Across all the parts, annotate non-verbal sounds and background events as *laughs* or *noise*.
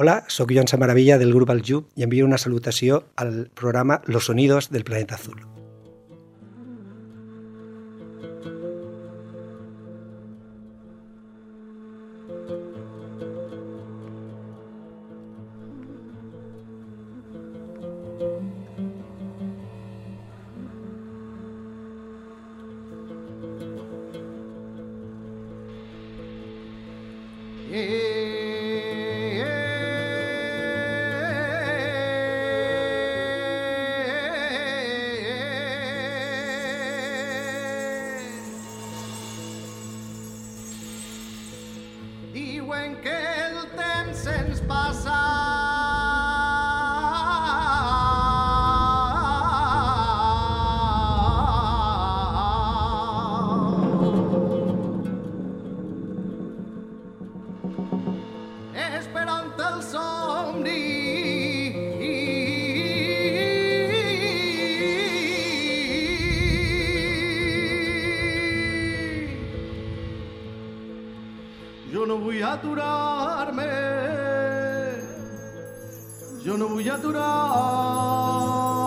Hola, sóc Joan Samaravilla del grup El y i envio una salutació al programa Los Sonidos del Planeta Azul. yo no voy a durar.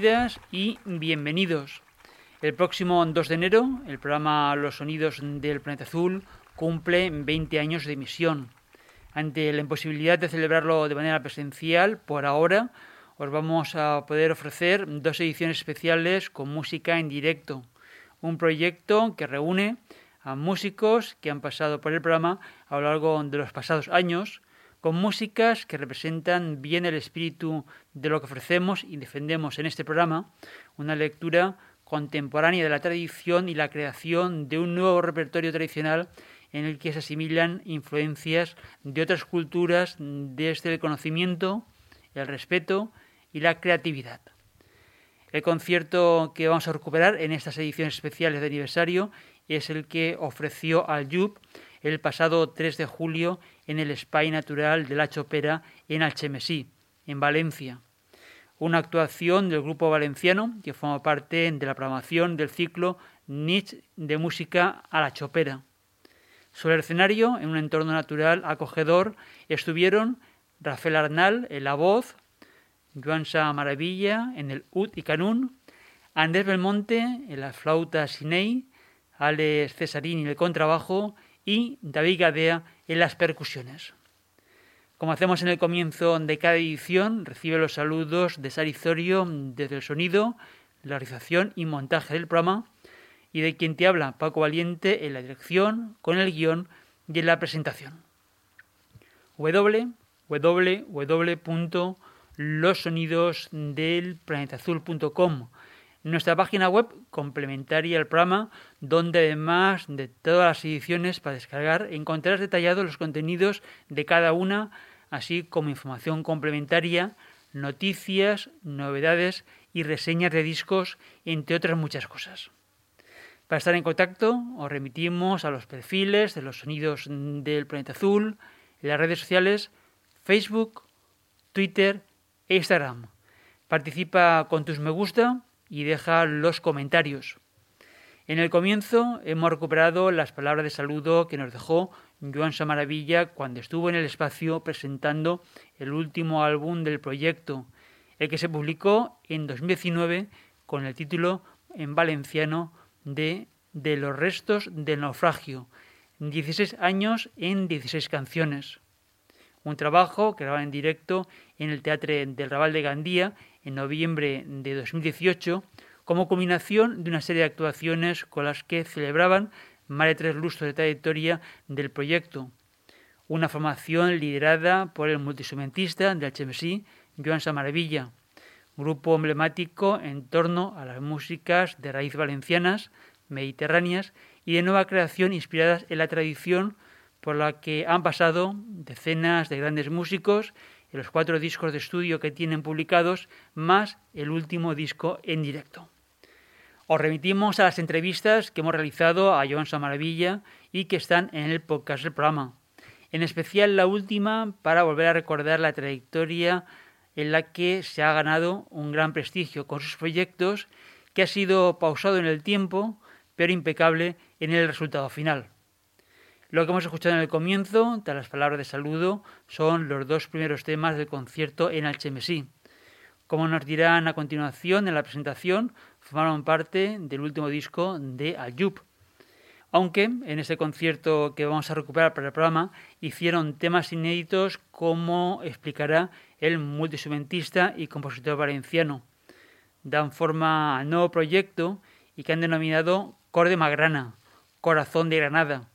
Bienvenidas y bienvenidos. El próximo 2 de enero, el programa Los Sonidos del Planeta Azul cumple 20 años de emisión. Ante la imposibilidad de celebrarlo de manera presencial, por ahora os vamos a poder ofrecer dos ediciones especiales con música en directo. Un proyecto que reúne a músicos que han pasado por el programa a lo largo de los pasados años, con músicas que representan bien el espíritu de lo que ofrecemos y defendemos en este programa, una lectura contemporánea de la tradición y la creación de un nuevo repertorio tradicional en el que se asimilan influencias de otras culturas desde el conocimiento, el respeto y la creatividad. El concierto que vamos a recuperar en estas ediciones especiales de aniversario es el que ofreció al Yup el pasado 3 de julio en el Spy Natural de la Chopera en Alchemesí, en Valencia una actuación del grupo valenciano que forma parte de la programación del ciclo Nietzsche de música a la chopera. Sobre el escenario, en un entorno natural acogedor, estuvieron Rafael Arnal en la voz, Joan Sa Maravilla en el ud y canún, Andrés Belmonte en la flauta sinei, Alex Cesarini en el contrabajo y David Gadea en las percusiones. Como hacemos en el comienzo de cada edición, recibe los saludos de Sarizorio desde el sonido, la realización y montaje del programa y de quien te habla, Paco Valiente, en la dirección, con el guion y en la presentación. www.losonidosdelplanetazul.com nuestra página web complementaria al programa, donde además de todas las ediciones para descargar, encontrarás detallados los contenidos de cada una así como información complementaria, noticias, novedades y reseñas de discos, entre otras muchas cosas. Para estar en contacto, os remitimos a los perfiles de los sonidos del planeta azul, las redes sociales Facebook, Twitter e Instagram. Participa con tus me gusta y deja los comentarios. En el comienzo hemos recuperado las palabras de saludo que nos dejó Joan Samaravilla cuando estuvo en el espacio presentando el último álbum del proyecto, el que se publicó en 2019 con el título en valenciano de De los restos del naufragio, 16 años en 16 canciones. Un trabajo grabado en directo en el Teatro del Raval de Gandía en noviembre de 2018 como combinación de una serie de actuaciones con las que celebraban más de tres lustros de trayectoria del proyecto. Una formación liderada por el multiinstrumentista del HMC, Joan Samaravilla, grupo emblemático en torno a las músicas de raíz valencianas, mediterráneas y de nueva creación inspiradas en la tradición por la que han pasado decenas de grandes músicos en los cuatro discos de estudio que tienen publicados, más el último disco en directo. Os remitimos a las entrevistas que hemos realizado a Joan Samaravilla y que están en el podcast del programa. En especial la última para volver a recordar la trayectoria en la que se ha ganado un gran prestigio con sus proyectos, que ha sido pausado en el tiempo, pero impecable en el resultado final. Lo que hemos escuchado en el comienzo, tras las palabras de saludo, son los dos primeros temas del concierto en Alchemesí. Como nos dirán a continuación en la presentación, formaron parte del último disco de Ayub. Aunque en ese concierto que vamos a recuperar para el programa hicieron temas inéditos como explicará el multiinstrumentista y compositor valenciano. Dan forma al nuevo proyecto y que han denominado Cor de Magrana, Corazón de Granada,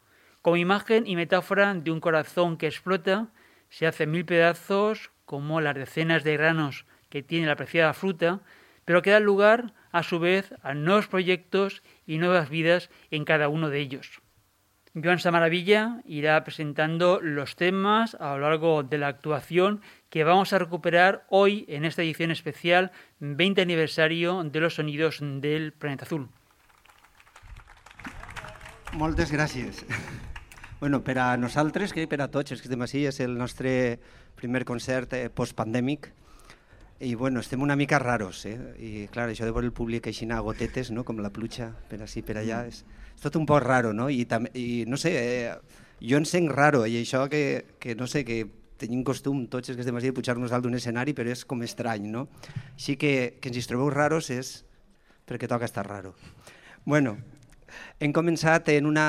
como imagen y metáfora de un corazón que explota, se hace mil pedazos como las decenas de granos que tiene la apreciada fruta, pero que da lugar a su vez a nuevos proyectos y nuevas vidas en cada uno de ellos. Joan Samaravilla irá presentando los temas a lo largo de la actuación que vamos a recuperar hoy en esta edición especial 20 aniversario de los sonidos del planeta azul. Moltes gràcies. Bueno, per a nosaltres, que per a tots els que estem així, és el nostre primer concert eh, postpandèmic i bueno, estem una mica raros, eh? I clar, això de veure el públic així a gotetes, no? com la pluja, per així, per allà, mm. és, és tot un poc raro, no? I, tam i no sé, eh, jo em sent raro, i això que, que no sé, que tenim costum tots els que estem així de pujar-nos dalt d'un escenari, però és com estrany, no? Així que que ens hi trobeu raros és perquè toca estar raro. Bueno, hem començat en una,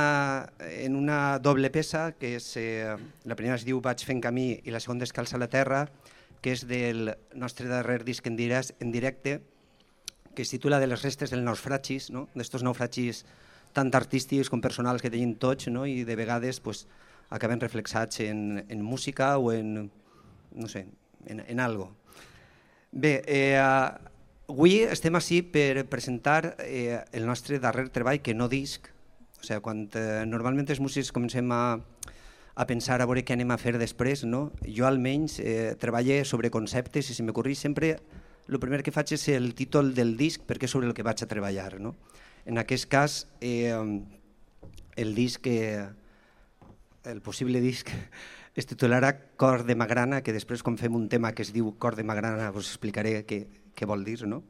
en una doble peça, que és, eh, la primera es diu Vaig fent camí i la segona és Calça la terra, que és del nostre darrer disc en, diràs, en directe, que es titula De les restes del naufragis, no? d'estos naufragis tant artístics com personals que tenim tots no? i de vegades pues, acaben reflexats en, en música o en, no sé, en, en algo. Bé, eh, Avui estem així per presentar eh, el nostre darrer treball, que no disc. O sigui, quan eh, normalment els músics comencem a, a pensar a veure què anem a fer després, no? jo almenys eh, treballo sobre conceptes i si m'ocorrís sempre el primer que faig és el títol del disc perquè és sobre el que vaig a treballar. No? En aquest cas, eh, el disc, eh, el possible disc es titularà Cor de Magrana, que després quan fem un tema que es diu Cor de Magrana us explicaré què, què vol dir, no?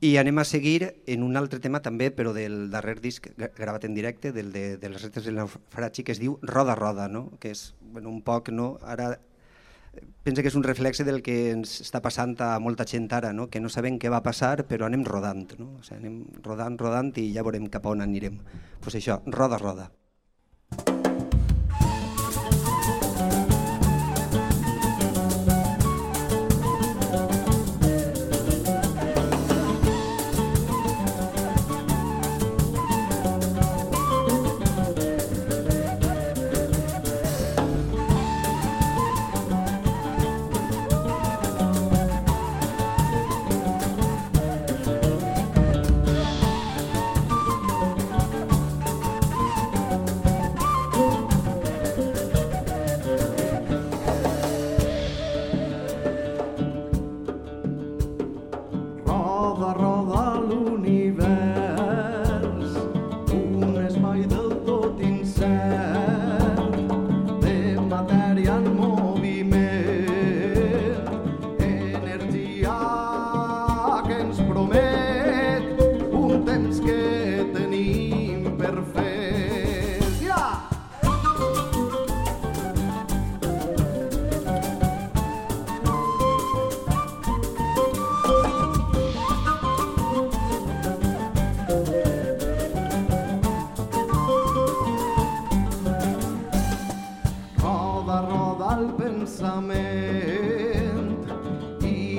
I anem a seguir en un altre tema també, però del darrer disc gravat en directe, del de, de les retes del naufragi, que es diu Roda Roda, no? que és bueno, un poc, no? ara pensa que és un reflexe del que ens està passant a molta gent ara, no? que no sabem què va passar, però anem rodant, no? o sigui, anem rodant, rodant i ja veurem cap on anirem. Doncs pues això, roda, roda.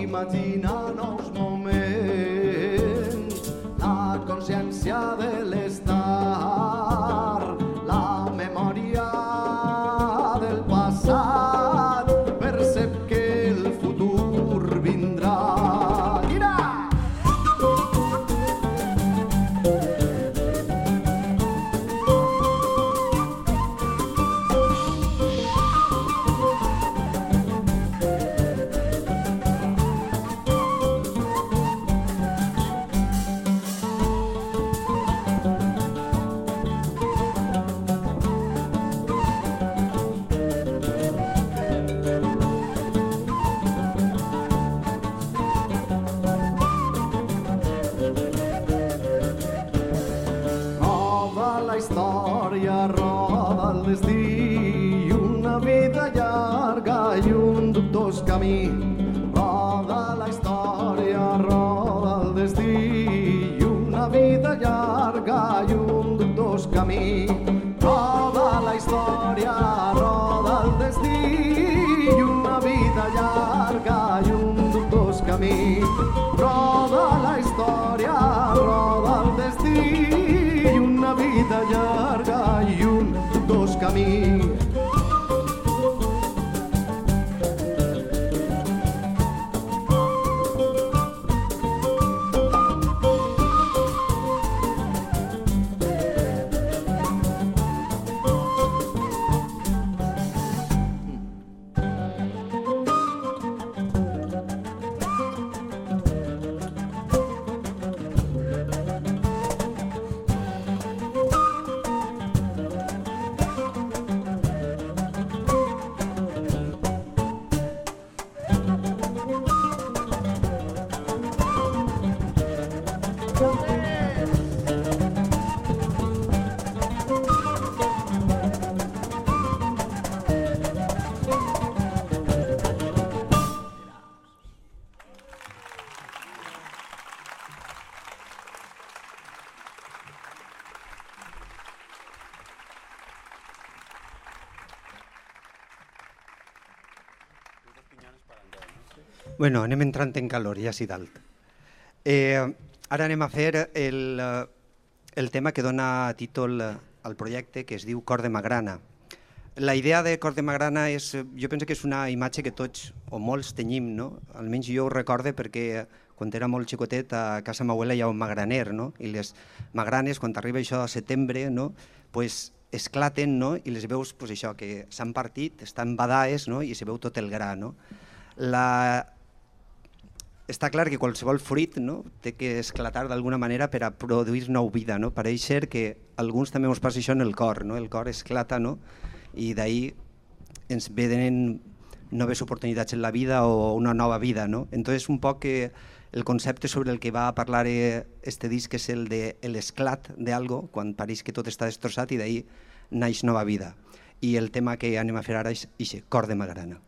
imagina nous moments. La consciència de l'estat Bueno, anem entrant en calor, ja sí dalt. Eh, ara anem a fer el, eh, el tema que dona títol al projecte, que es diu Cor de Magrana. La idea de Cor de Magrana és, jo penso que és una imatge que tots o molts tenim, no? Almenys jo ho recorde perquè quan era molt xicotet a casa meva abuela hi ha un magraner, no? I les magranes, quan arriba això a setembre, no? pues esclaten, no? I les veus, pues això, que s'han partit, estan badades, no? I se veu tot el gra, no? La, està clar que qualsevol fruit no, té que esclatar d'alguna manera per a produir nou vida. No? Pareix ser que alguns també ens passa això en el cor, no? el cor esclata no? i d'ahir ens venen noves oportunitats en la vida o una nova vida. No? Entonces un poc que el concepte sobre el que va a parlar este disc és el de l'esclat d'algo, quan pareix que tot està destrossat i d'ahir naix nova vida. I el tema que anem a fer ara és ixe, Cor de Magrana.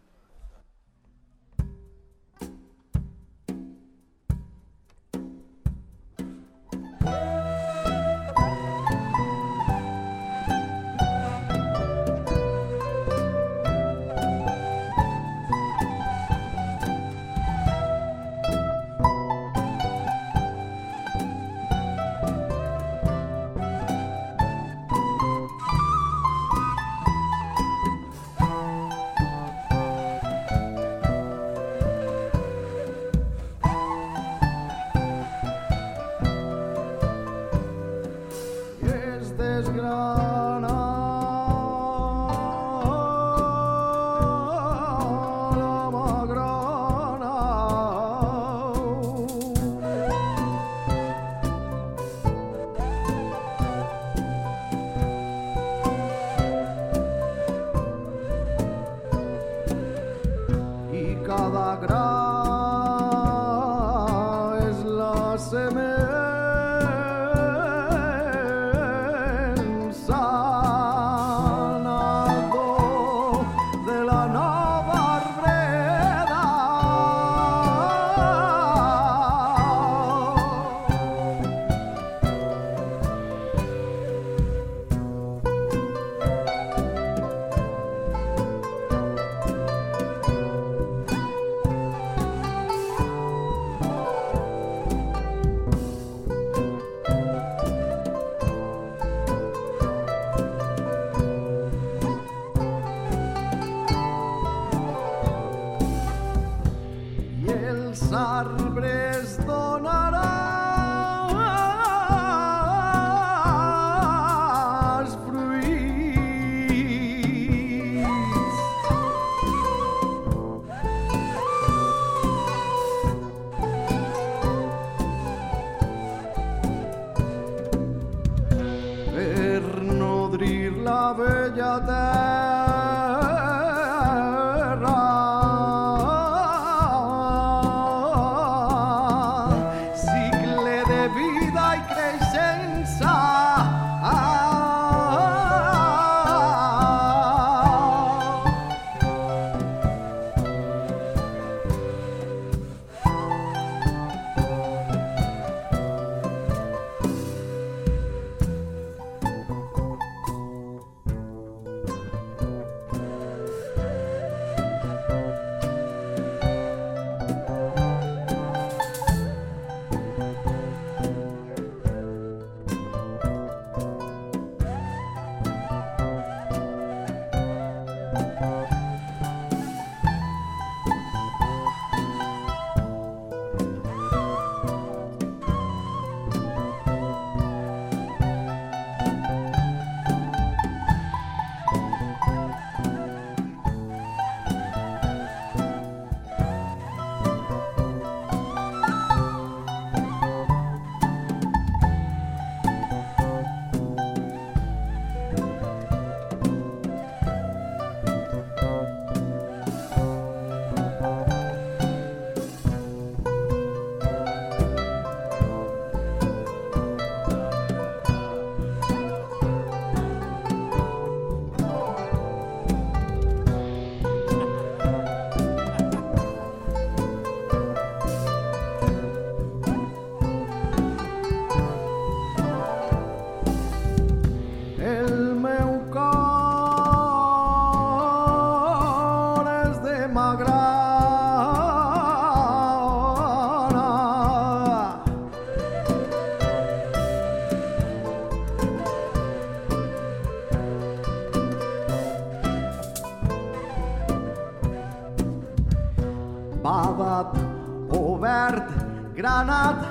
I'm Anath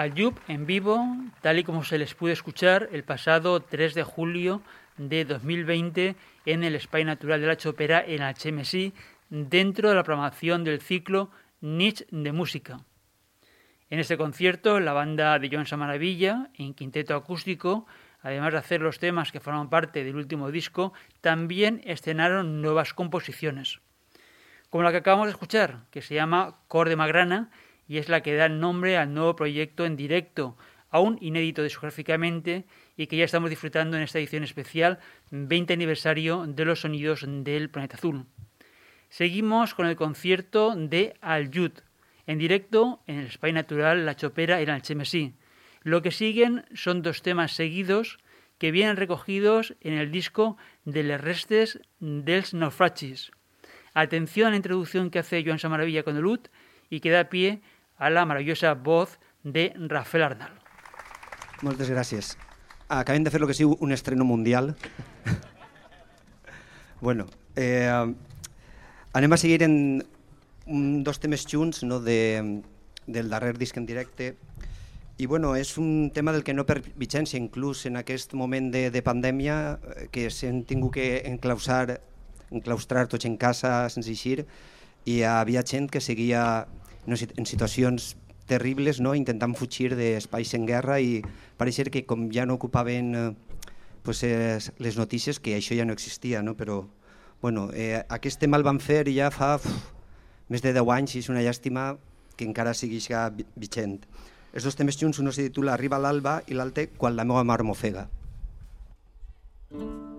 Ayub en vivo, tal y como se les pudo escuchar el pasado 3 de julio de 2020 en el Espai Natural de la Chopera en HMSI, dentro de la programación del ciclo Niche de Música. En este concierto, la banda de Joan Maravilla, en quinteto acústico, además de hacer los temas que forman parte del último disco, también estrenaron nuevas composiciones, como la que acabamos de escuchar, que se llama Cor de Magrana, y es la que da nombre al nuevo proyecto en directo, aún inédito discográficamente y que ya estamos disfrutando en esta edición especial 20 aniversario de los sonidos del planeta azul. Seguimos con el concierto de Al Yud, en directo en el Espai Natural La Chopera en Alchemesí. Lo que siguen son dos temas seguidos que vienen recogidos en el disco de Les Restes dels Naufragis. Atención a la introducción que hace Joan Samaravilla con el UT y que da pie a la maravillosa voz de Rafael Arnal. Moltes gràcies. Acabem de fer el que siu un estreno mundial. *laughs* bueno, eh, anem a seguir en dos temes junts no, de, del darrer disc en directe. I bueno, és un tema del que no per Vicència, inclús en aquest moment de, de pandèmia, eh, que s'han tingut que enclausar, enclaustrar tots en casa sense eixir, i hi havia gent que seguia en situacions terribles, no? intentant fugir d'espais en guerra i pareixer que com ja no ocupaven eh, pues, eh, les notícies, que això ja no existia, no? però bueno, eh, aquest tema el van fer ja fa uf, més de 10 anys i és una llàstima que encara sigui vigent. Els dos temes junts, un se titula Arriba l'alba i l'altre Quan la meva mar m'ofega. Arriba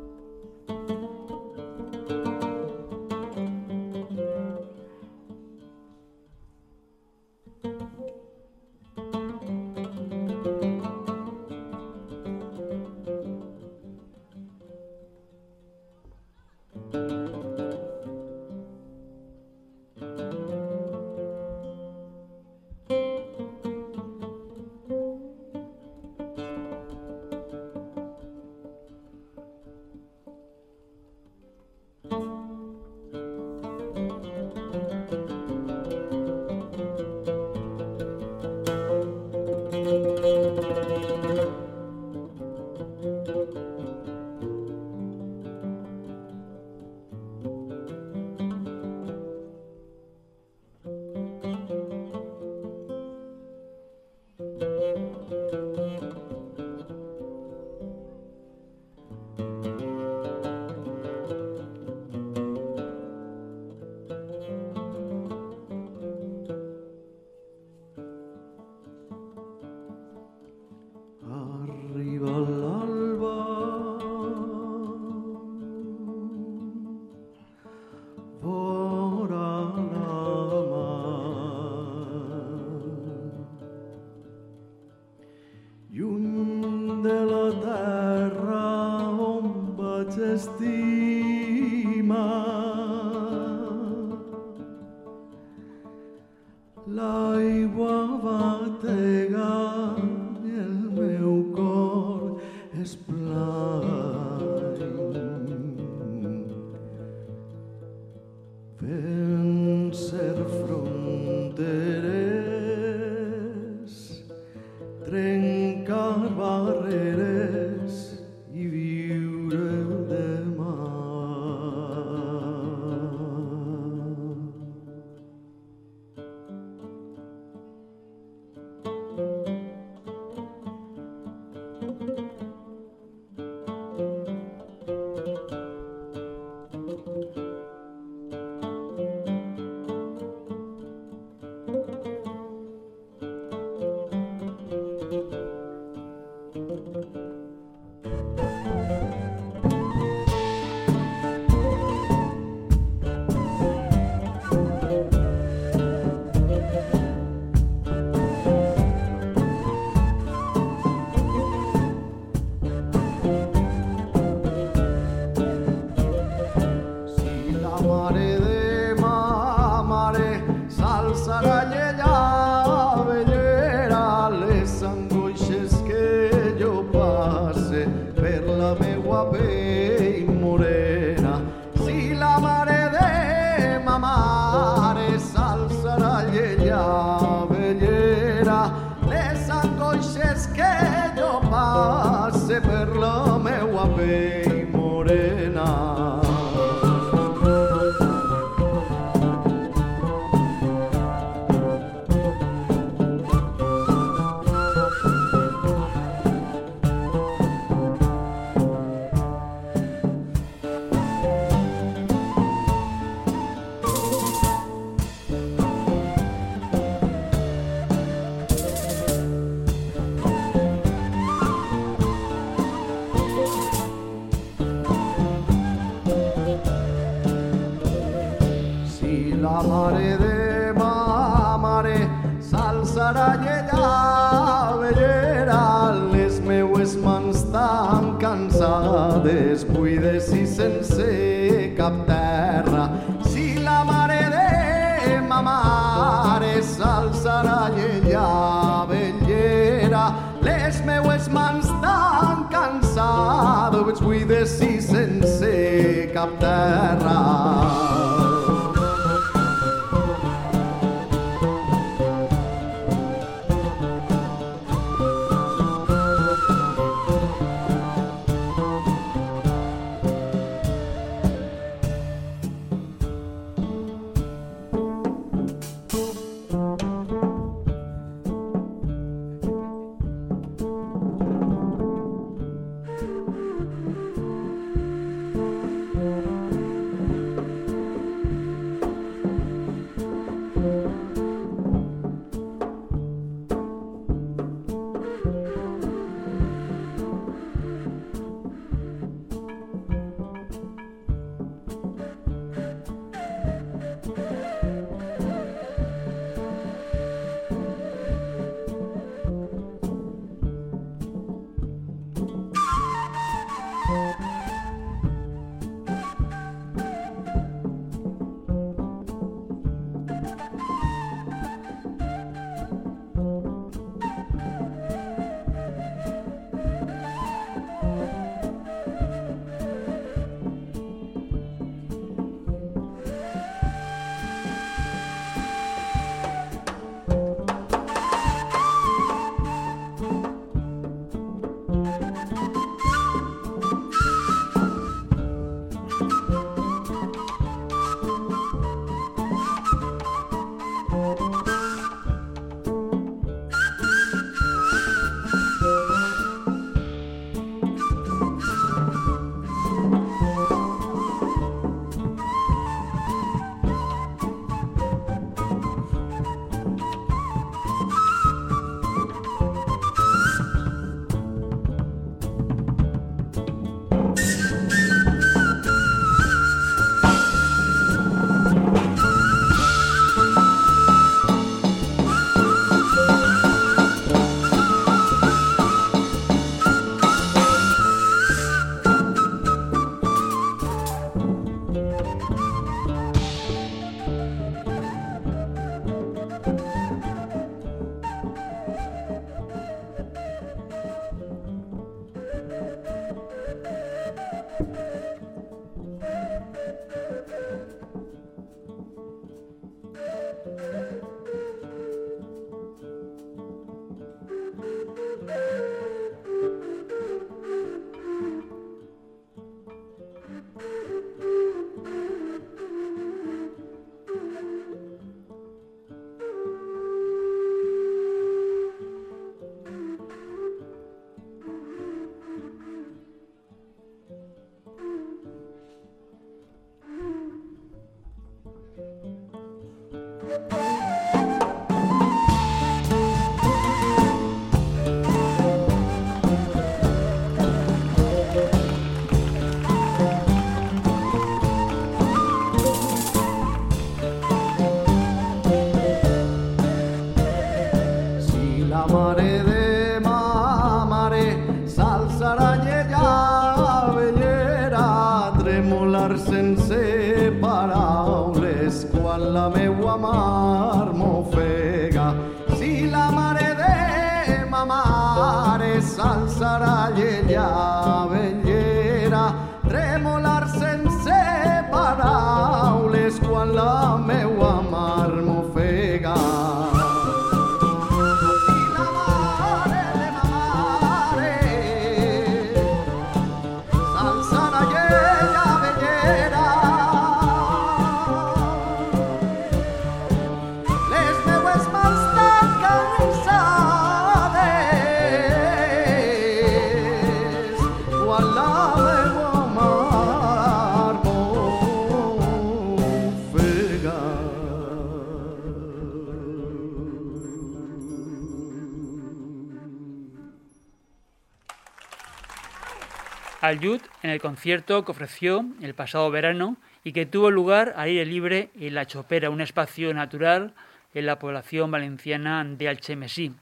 Yud en el concierto que ofreció el pasado verano y que tuvo lugar al aire libre en La Chopera, un espacio natural en la población valenciana de Alchemesí.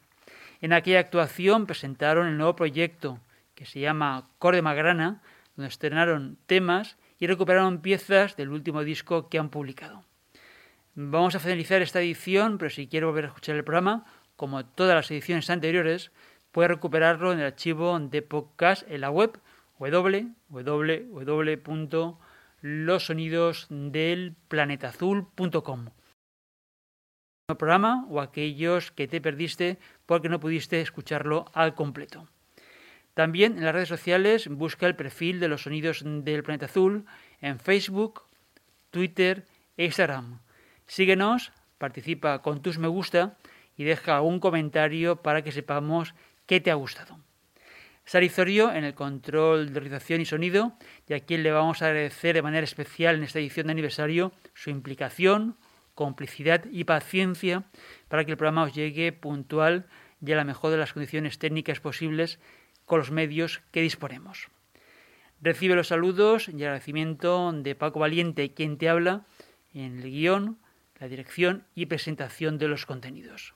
En aquella actuación presentaron el nuevo proyecto que se llama Corde Magrana, donde estrenaron temas y recuperaron piezas del último disco que han publicado. Vamos a finalizar esta edición, pero si quiere volver a escuchar el programa, como todas las ediciones anteriores, puede recuperarlo en el archivo de podcast en la web www.losonidosdelplanetazul.com programa o aquellos que te perdiste porque no pudiste escucharlo al completo. También en las redes sociales busca el perfil de los sonidos del planeta azul en Facebook, Twitter e Instagram. Síguenos, participa con tus me gusta y deja un comentario para que sepamos qué te ha gustado. Sarizorio en el control de realización y sonido y a quien le vamos a agradecer de manera especial en esta edición de aniversario su implicación, complicidad y paciencia para que el programa os llegue puntual y a la mejor de las condiciones técnicas posibles con los medios que disponemos. Recibe los saludos y agradecimiento de Paco Valiente, quien te habla en el guion, la dirección y presentación de los contenidos.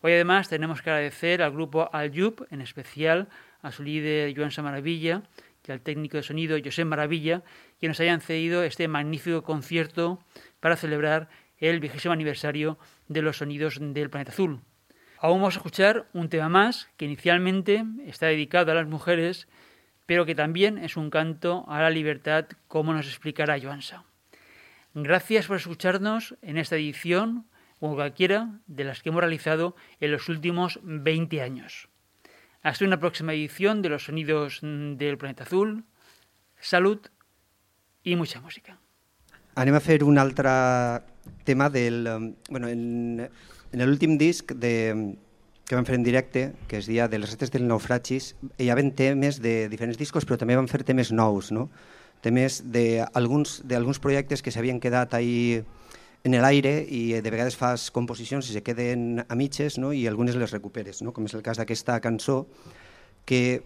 Hoy además tenemos que agradecer al grupo Aljub, en especial a su líder Joan Maravilla y al técnico de sonido José Maravilla, que nos hayan cedido este magnífico concierto para celebrar el vigésimo aniversario de los sonidos del planeta azul. Aún vamos a escuchar un tema más que inicialmente está dedicado a las mujeres, pero que también es un canto a la libertad, como nos explicará Joansa. Gracias por escucharnos en esta edición o cualquiera de las que hemos realizado en los últimos 20 años. Hasta una próxima edición de los sonidos del planeta azul. Salud y mucha música. Anem a fer un altre tema del... Um, bueno, en, en l'últim disc de, que vam fer en directe, que es dia de les retes del naufragis, hi havia temes de diferents discos, però també vam fer temes nous, no? temes d'alguns projectes que s'havien quedat ahí en l'aire i de vegades fas composicions i se queden a mitges no? i algunes les recuperes, no? com és el cas d'aquesta cançó, que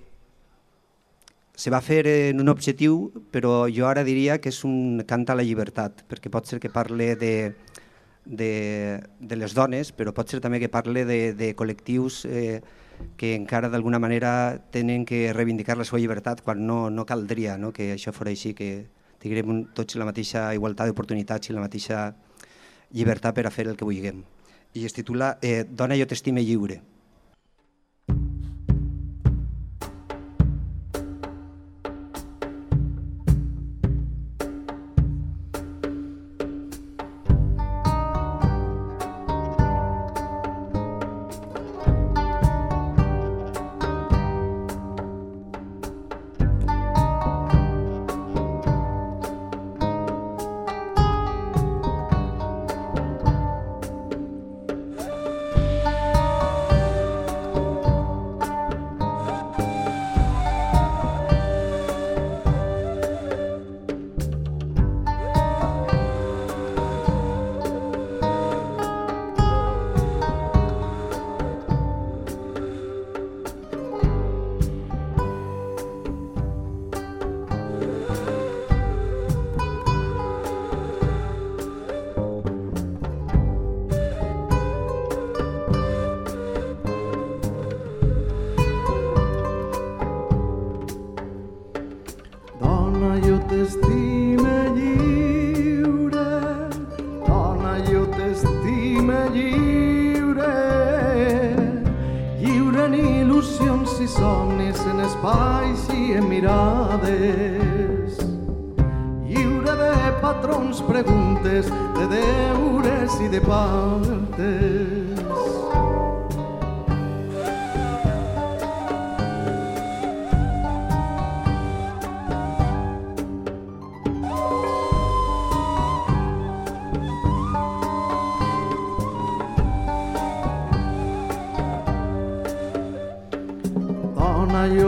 se va fer en un objectiu, però jo ara diria que és un cant a la llibertat, perquè pot ser que parle de, de, de les dones, però pot ser també que parle de, de col·lectius eh, que encara d'alguna manera tenen que reivindicar la seva llibertat quan no, no caldria no? que això fos així, que tinguem tots la mateixa igualtat d'oportunitats i la mateixa llibertat per a fer el que vulguem. I es titula eh, Dona, jo t'estime lliure.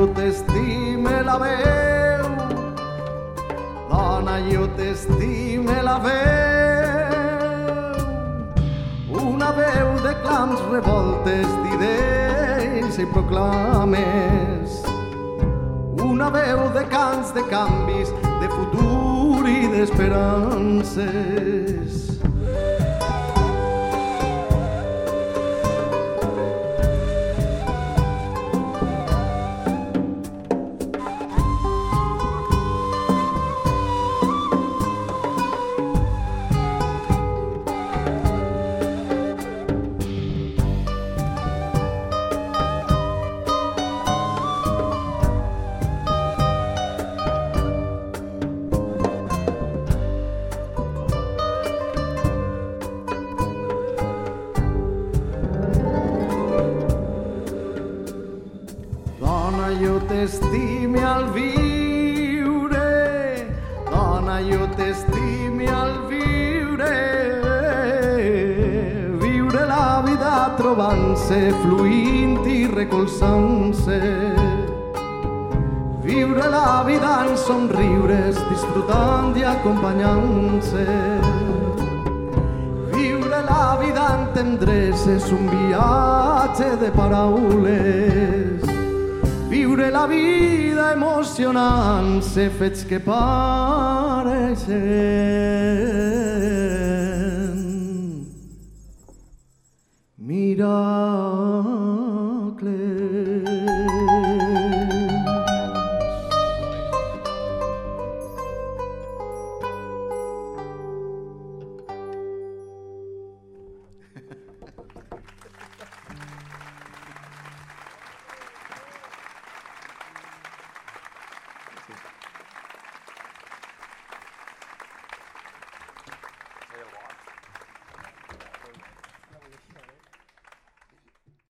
jo t'estime la veu. Dona, jo t'estime la veu. Una veu de clams, revoltes, d'idees i proclames. Una veu de cants, de canvis, de futur i d'esperances. Al viure. Dona, jo t'estime al viure. Viure la vida trobant-se, fluint i recolzant-se. Viure la vida en somriures, disfrutant i acompanyant-se. Viure la vida en tendreses, un viatge de paraules. Viure la vida emocionant-se, fets que pareixen. Mira